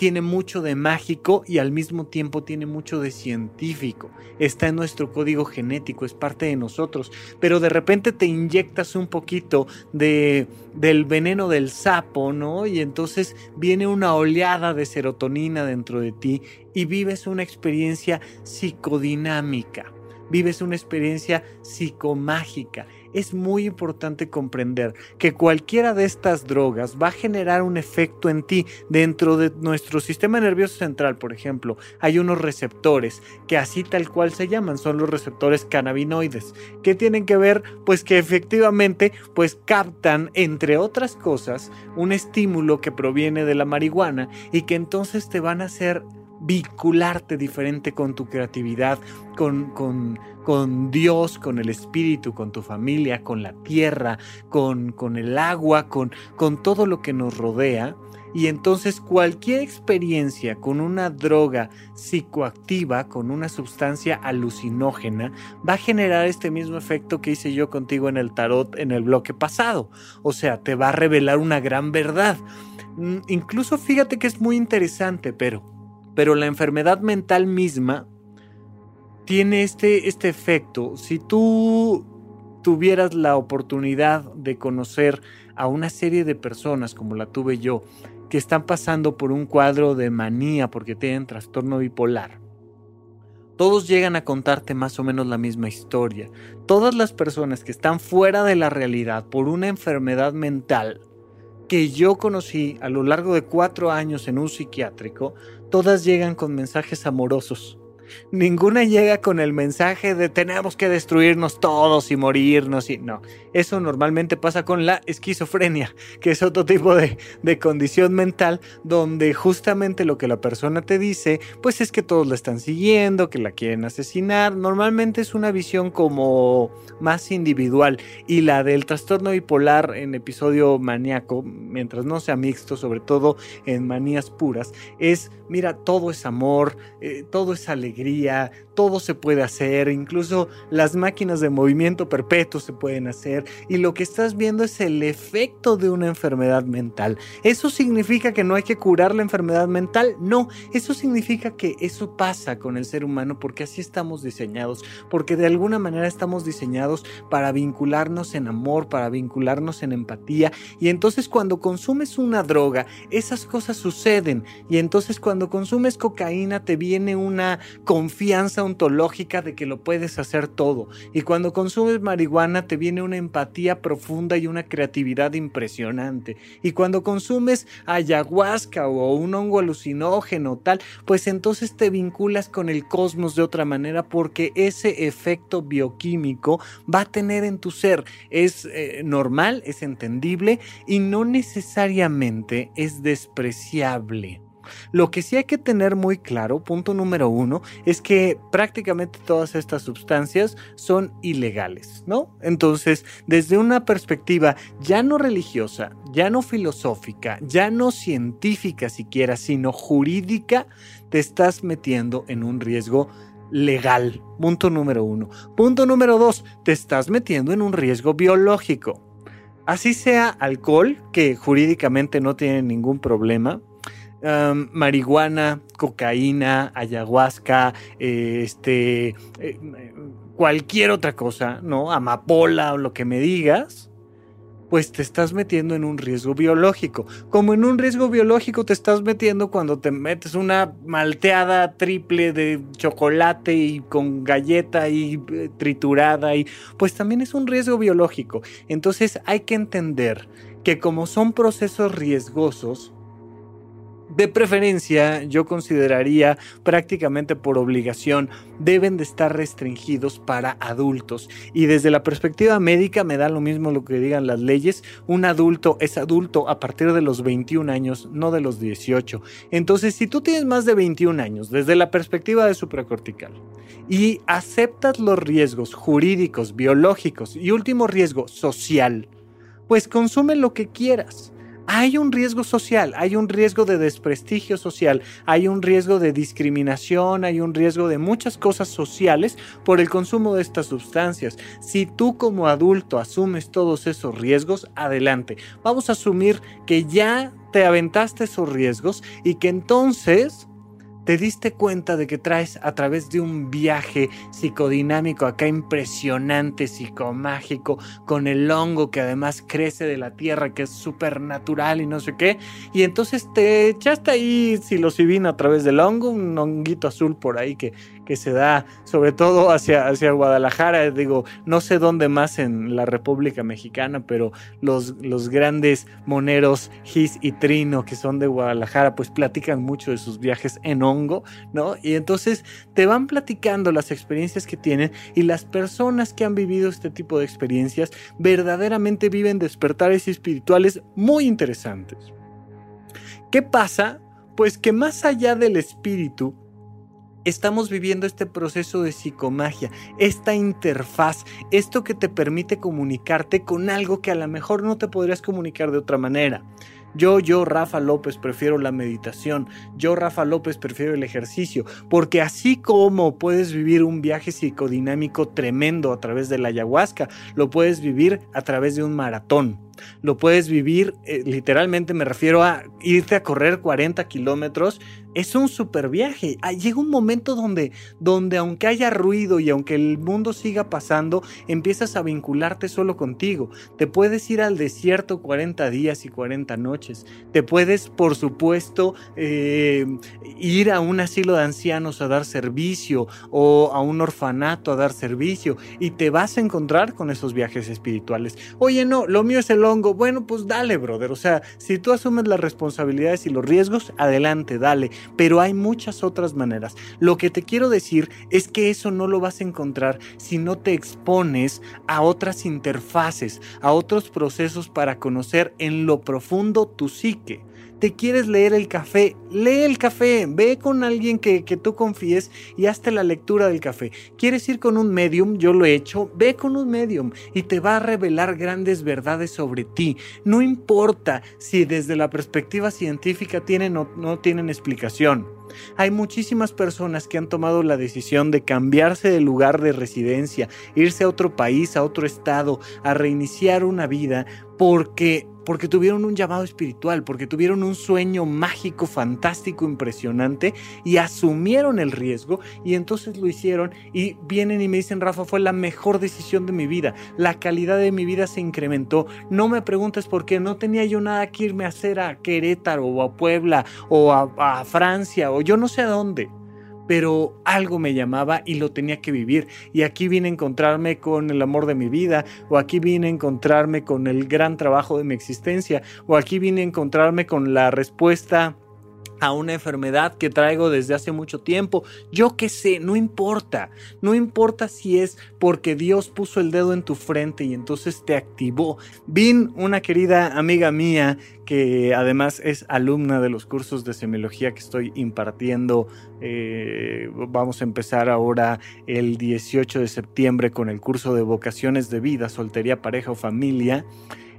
Speaker 2: tiene mucho de mágico y al mismo tiempo tiene mucho de científico. Está en nuestro código genético, es parte de nosotros. Pero de repente te inyectas un poquito de, del veneno del sapo, ¿no? Y entonces viene una oleada de serotonina dentro de ti y vives una experiencia psicodinámica. Vives una experiencia psicomágica es muy importante comprender que cualquiera de estas drogas va a generar un efecto en ti dentro de nuestro sistema nervioso central, por ejemplo. Hay unos receptores que así tal cual se llaman, son los receptores cannabinoides, que tienen que ver pues que efectivamente pues captan entre otras cosas un estímulo que proviene de la marihuana y que entonces te van a hacer vincularte diferente con tu creatividad, con, con, con, Dios, con el Espíritu, con tu familia, con la tierra, con, con el agua, con, con todo lo que nos rodea. Y entonces cualquier experiencia con una droga psicoactiva, con una sustancia alucinógena, va a generar este mismo efecto que hice yo contigo en el tarot en el bloque pasado. O sea, te va a revelar una gran verdad. Mm, incluso fíjate que es muy interesante, pero pero la enfermedad mental misma tiene este, este efecto. Si tú tuvieras la oportunidad de conocer a una serie de personas como la tuve yo, que están pasando por un cuadro de manía porque tienen trastorno bipolar, todos llegan a contarte más o menos la misma historia. Todas las personas que están fuera de la realidad por una enfermedad mental que yo conocí a lo largo de cuatro años en un psiquiátrico, todas llegan con mensajes amorosos. Ninguna llega con el mensaje de tenemos que destruirnos todos y morirnos y no. Eso normalmente pasa con la esquizofrenia, que es otro tipo de, de, condición mental donde justamente lo que la persona te dice, pues es que todos la están siguiendo, que la quieren asesinar. Normalmente es una visión como más individual y la del trastorno bipolar en episodio maníaco, mientras no sea mixto, sobre todo en manías puras, es, mira, todo es amor, eh, todo es alegría, todo se puede hacer, incluso las máquinas de movimiento perpetuo se pueden hacer y lo que estás viendo es el efecto de una enfermedad mental. ¿Eso significa que no hay que curar la enfermedad mental? No, eso significa que eso pasa con el ser humano porque así estamos diseñados, porque de alguna manera estamos diseñados para vincularnos en amor, para vincularnos en empatía y entonces cuando consumes una droga, esas cosas suceden y entonces cuando consumes cocaína te viene una confianza, ontológica de que lo puedes hacer todo. Y cuando consumes marihuana te viene una empatía profunda y una creatividad impresionante. Y cuando consumes ayahuasca o un hongo alucinógeno tal, pues entonces te vinculas con el cosmos de otra manera porque ese efecto bioquímico va a tener en tu ser. Es eh, normal, es entendible y no necesariamente es despreciable. Lo que sí hay que tener muy claro, punto número uno, es que prácticamente todas estas sustancias son ilegales, ¿no? Entonces, desde una perspectiva ya no religiosa, ya no filosófica, ya no científica siquiera, sino jurídica, te estás metiendo en un riesgo legal. Punto número uno. Punto número dos, te estás metiendo en un riesgo biológico. Así sea alcohol, que jurídicamente no tiene ningún problema, marihuana, cocaína, ayahuasca, este, eh, cualquier otra cosa, ¿no? Amapola o lo que me digas, pues te estás metiendo en un riesgo biológico. Como en un riesgo biológico te estás metiendo cuando te metes una malteada triple de chocolate y con galleta y eh, triturada y pues también es un riesgo biológico. Entonces hay que entender que como son procesos riesgosos, de preferencia, yo consideraría prácticamente por obligación, deben de estar restringidos para adultos. Y desde la perspectiva médica me da lo mismo lo que digan las leyes. Un adulto es adulto a partir de los 21 años, no de los 18. Entonces, si tú tienes más de 21 años, desde la perspectiva de supracortical, y aceptas los riesgos jurídicos, biológicos y último riesgo social, pues consume lo que quieras hay un riesgo social, hay un riesgo de desprestigio social, hay un riesgo de discriminación, hay un riesgo de muchas cosas sociales por el consumo de estas sustancias. Si tú como adulto asumes todos esos riesgos, adelante. Vamos a asumir que ya te aventaste esos riesgos y que entonces te diste cuenta de que traes a través de un viaje psicodinámico acá impresionante, psicomágico, con el hongo que además crece de la tierra, que es súper natural y no sé qué. Y entonces te echaste ahí psilocibina a través del hongo, un honguito azul por ahí que, que se da sobre todo hacia, hacia Guadalajara. Digo, no sé dónde más en la República Mexicana, pero los, los grandes moneros Gis y Trino que son de Guadalajara, pues platican mucho de sus viajes en hongo, ¿no? Y entonces te van platicando las experiencias que tienen y las personas que han vivido este tipo de experiencias verdaderamente viven despertares espirituales muy interesantes. ¿Qué pasa? Pues que más allá del espíritu, estamos viviendo este proceso de psicomagia, esta interfaz, esto que te permite comunicarte con algo que a lo mejor no te podrías comunicar de otra manera. Yo, yo, Rafa López, prefiero la meditación. Yo, Rafa López, prefiero el ejercicio. Porque así como puedes vivir un viaje psicodinámico tremendo a través de la ayahuasca, lo puedes vivir a través de un maratón lo puedes vivir, eh, literalmente me refiero a irte a correr 40 kilómetros, es un super viaje. Ah, llega un momento donde, donde aunque haya ruido y aunque el mundo siga pasando, empiezas a vincularte solo contigo. Te puedes ir al desierto 40 días y 40 noches. Te puedes, por supuesto, eh, ir a un asilo de ancianos a dar servicio o a un orfanato a dar servicio y te vas a encontrar con esos viajes espirituales. Oye, no, lo mío es el bueno, pues dale, brother. O sea, si tú asumes las responsabilidades y los riesgos, adelante, dale. Pero hay muchas otras maneras. Lo que te quiero decir es que eso no lo vas a encontrar si no te expones a otras interfaces, a otros procesos para conocer en lo profundo tu psique te quieres leer el café, lee el café, ve con alguien que, tú confíes y hazte la lectura del café. ¿Quieres ir con un medium? Yo lo he hecho, ve con un medium y te va a revelar grandes verdades sobre ti. No importa si desde la perspectiva científica tienen o no tienen explicación. Hay muchísimas personas que han tomado la decisión de cambiarse de lugar de residencia, irse a otro país, a otro estado, a reiniciar una vida porque porque tuvieron un llamado espiritual, porque tuvieron un sueño mágico, fantástico, impresionante y asumieron el riesgo y entonces lo hicieron y vienen y me dicen, Rafa, fue la mejor decisión de mi vida, la calidad de mi vida se incrementó, no me preguntes por qué, no tenía yo nada que irme a hacer a Querétaro o a Puebla o a, a Francia o yo no sé a dónde pero algo me llamaba y lo tenía que vivir. Y aquí vine a encontrarme con el amor de mi vida, o aquí vine a encontrarme con el gran trabajo de mi existencia, o aquí vine a encontrarme con la respuesta a una enfermedad que traigo desde hace mucho tiempo. Yo qué sé, no importa. No importa si es porque Dios puso el dedo en tu frente y entonces te activó. Vin, una querida amiga mía que además es alumna de los cursos de semiología que estoy impartiendo. Eh, vamos a empezar ahora el 18 de septiembre con el curso de vocaciones de vida, soltería, pareja o familia.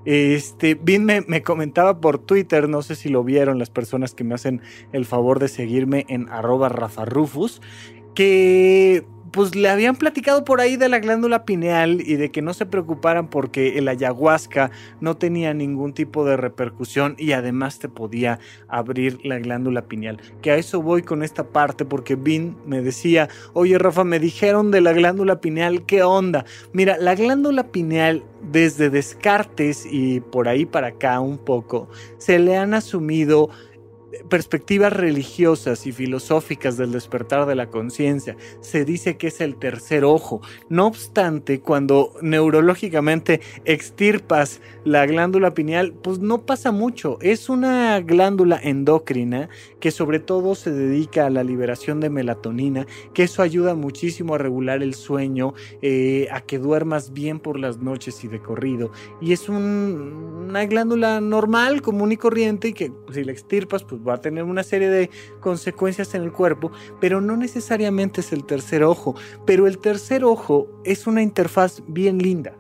Speaker 2: Este, Vin me, comentaba por Twitter, no sé si lo vieron las personas que me hacen el favor de seguirme en arroba rafarufus, que pues le habían platicado por ahí de la glándula pineal y de que no se preocuparan porque el ayahuasca no tenía ningún tipo de repercusión y además te podía abrir la glándula pineal. Que a eso voy con esta parte porque Vin me decía, oye Rafa, me dijeron de la glándula pineal, ¿qué onda? Mira, la glándula pineal desde Descartes y por ahí para acá un poco, se le han asumido perspectivas religiosas y filosóficas del despertar de la conciencia, se dice que es el tercer ojo. No obstante, cuando neurológicamente extirpas la glándula pineal, pues no pasa mucho. Es una glándula endocrina que sobre todo se dedica a la liberación de melatonina, que eso ayuda muchísimo a regular el sueño, eh, a que duermas bien por las noches y de corrido. Y es una glándula normal, común y corriente, y que si la extirpas, pues va a tener una serie de consecuencias en el cuerpo, pero no necesariamente es el tercer ojo. Pero el tercer ojo es una interfaz bien linda.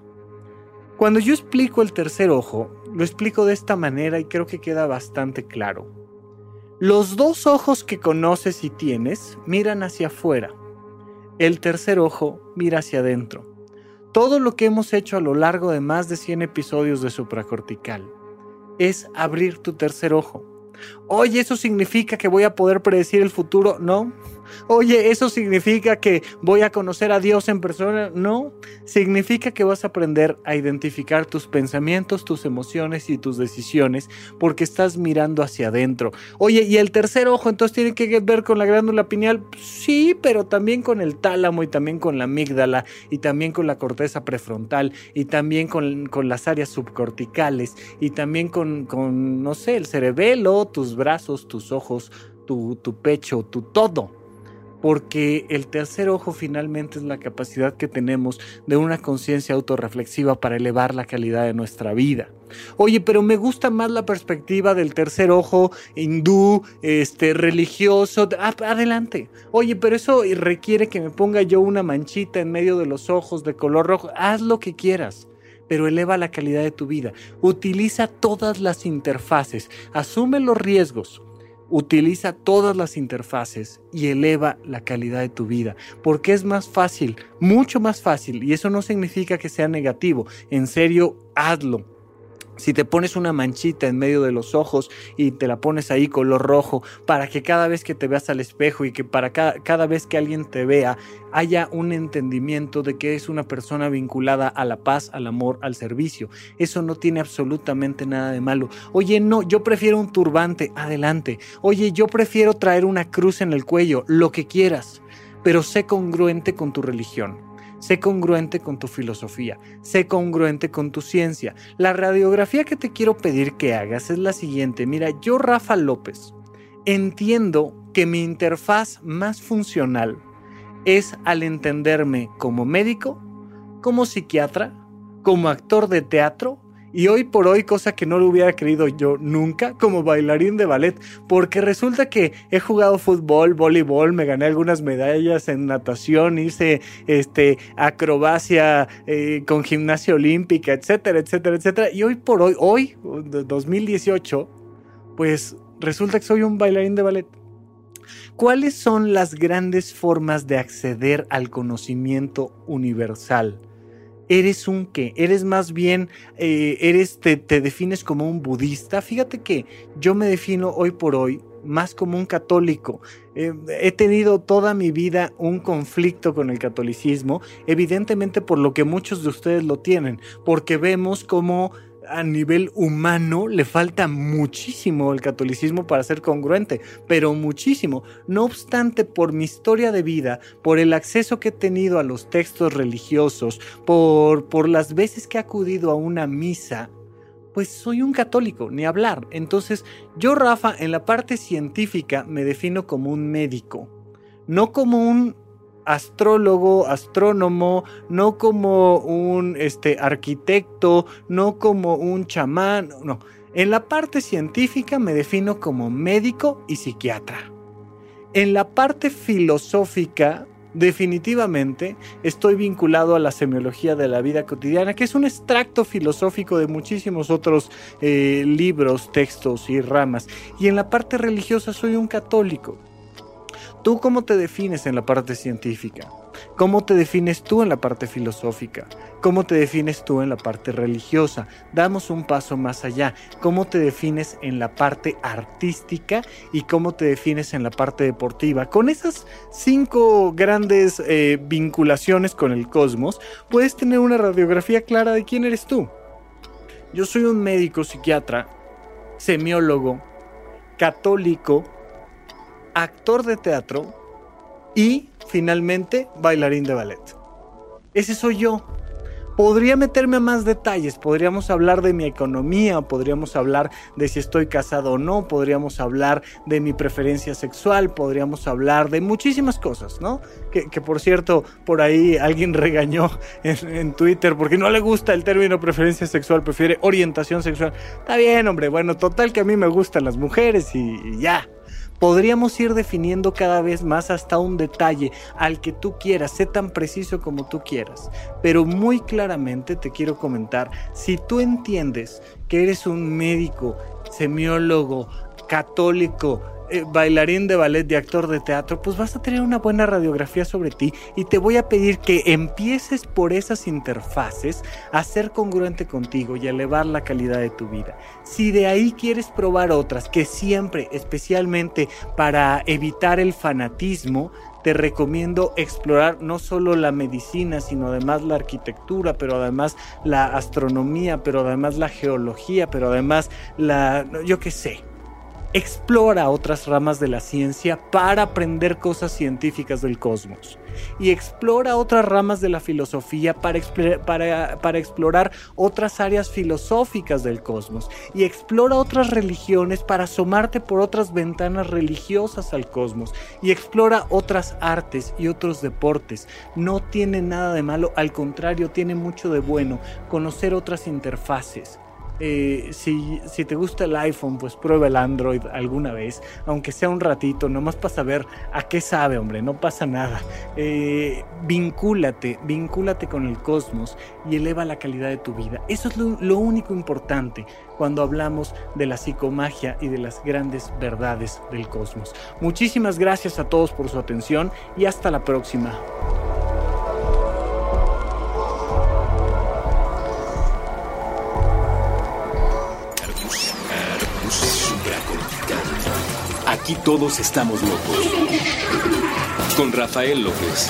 Speaker 2: Cuando yo explico el tercer ojo, lo explico de esta manera y creo que queda bastante claro. Los dos ojos que conoces y tienes miran hacia afuera. El tercer ojo mira hacia adentro. Todo lo que hemos hecho a lo largo de más de 100 episodios de supracortical es abrir tu tercer ojo. Oye, ¿eso significa que voy a poder predecir el futuro? No. Oye, ¿eso significa que voy a conocer a Dios en persona? No, significa que vas a aprender a identificar tus pensamientos, tus emociones y tus decisiones porque estás mirando hacia adentro. Oye, ¿y el tercer ojo entonces tiene que ver con la glándula pineal? Sí, pero también con el tálamo y también con la amígdala y también con la corteza prefrontal y también con, las áreas subcorticales y también con, con, no sé, el cerebelo, tus brazos, tus ojos, tu, tu pecho, tu todo porque el tercer ojo finalmente es la capacidad que tenemos de una conciencia autorreflexiva para elevar la calidad de nuestra vida. Oye, pero me gusta más la perspectiva del tercer ojo hindú, este, religioso. Ah, adelante. Oye, pero eso requiere que me ponga yo una manchita en medio de los ojos de color rojo. Haz lo que quieras pero eleva la calidad de tu vida. Utiliza todas las interfaces, asume los riesgos, Utiliza todas las interfaces y eleva la calidad de tu vida, porque es más fácil, mucho más fácil, y eso no significa que sea negativo, en serio, hazlo si te pones una manchita en medio de los ojos y te la pones ahí color rojo para que cada vez que te veas al espejo y que para cada, vez que alguien te vea haya un entendimiento de que es una persona vinculada a la paz, al amor, al servicio. Eso no tiene absolutamente nada de malo. Oye, no, yo prefiero un turbante, adelante. Oye, yo prefiero traer una cruz en el cuello, lo que quieras, pero sé congruente con tu religión Sé congruente con tu filosofía, sé congruente con tu ciencia. La radiografía que te quiero pedir que hagas es la siguiente. Mira, yo Rafa López entiendo que mi interfaz más funcional es al entenderme como médico, como psiquiatra, como actor de teatro y hoy por hoy, cosa que no lo hubiera creído yo nunca, como bailarín de ballet, porque resulta que he jugado fútbol, voleibol, me gané algunas medallas en natación, hice este, acrobacia eh, con gimnasia olímpica, etcétera, etcétera, etcétera. Y hoy por hoy, hoy, 2018, pues resulta que soy un bailarín de ballet. ¿Cuáles son las grandes formas de acceder al conocimiento universal? Eres un qué, eres más bien, eh, eres, te, defines como un budista. Fíjate que yo me defino hoy por hoy más como un católico. Eh, he tenido toda mi vida un conflicto con el catolicismo, evidentemente por lo que muchos de ustedes lo tienen, porque vemos como a nivel humano le falta muchísimo el catolicismo para ser congruente, pero muchísimo. No obstante, por mi historia de vida, por el acceso que he tenido a los textos religiosos, por, por las veces que he acudido a una misa, pues soy un católico, ni hablar. Entonces, yo, Rafa, en la parte científica me defino como un médico, no como un astrólogo, astrónomo, no como un este, arquitecto, no como un chamán, no. En la parte científica me defino como médico y psiquiatra. En la parte filosófica, definitivamente estoy vinculado a la semiología de la vida cotidiana, que es un extracto filosófico de muchísimos otros eh, libros, textos y ramas. Y en la parte religiosa soy un católico. ¿Tú cómo te defines en la parte científica? ¿Cómo te defines tú en la parte filosófica? ¿Cómo te defines tú en la parte religiosa? Damos un paso más allá. ¿Cómo te defines en la parte artística y cómo te defines en la parte deportiva? Con esas cinco grandes eh, vinculaciones con el cosmos, puedes tener una radiografía clara de quién eres tú. Yo soy un médico psiquiatra, semiólogo, católico, actor de teatro y finalmente bailarín de ballet. Ese soy yo. Podría meterme a más detalles, podríamos hablar de mi economía, podríamos hablar de si estoy casado o no, podríamos hablar de mi preferencia sexual, podríamos hablar de muchísimas cosas, ¿no? Que, por cierto, por ahí alguien regañó en, Twitter porque no le gusta el término preferencia sexual, prefiere orientación sexual. Está bien, hombre, bueno, total que a mí me gustan las mujeres y ya, podríamos ir definiendo cada vez más hasta un detalle al que tú quieras, sé tan preciso como tú quieras. Pero muy claramente te quiero comentar, si tú entiendes que eres un médico, semiólogo, católico, eh, bailarín de ballet, de actor de teatro, pues vas a tener una buena radiografía sobre ti y te voy a pedir que empieces por esas interfaces a ser congruente contigo y a elevar la calidad de tu vida. Si de ahí quieres probar otras, que siempre, especialmente para evitar el fanatismo, te recomiendo explorar no solo la medicina, sino además la arquitectura, pero además la astronomía, pero además la geología, pero además la, yo qué sé, explora otras ramas de la ciencia para aprender cosas científicas del cosmos. Y explora otras ramas de la filosofía para, para, para, explorar otras áreas filosóficas del cosmos. Y explora otras religiones para asomarte por otras ventanas religiosas al cosmos. Y explora otras artes y otros deportes. No tiene nada de malo, al contrario, tiene mucho de bueno conocer otras interfaces eh, si, te gusta el iPhone, pues prueba el Android alguna vez, aunque sea un ratito, nomás para saber a qué sabe, hombre, no pasa nada. Eh, vincúlate, vincúlate con el cosmos y eleva la calidad de tu vida. Eso es lo único importante cuando hablamos de la psicomagia y de las grandes verdades del cosmos. Muchísimas gracias a todos por su atención y hasta la próxima.
Speaker 1: Todos estamos locos. Con Rafael López.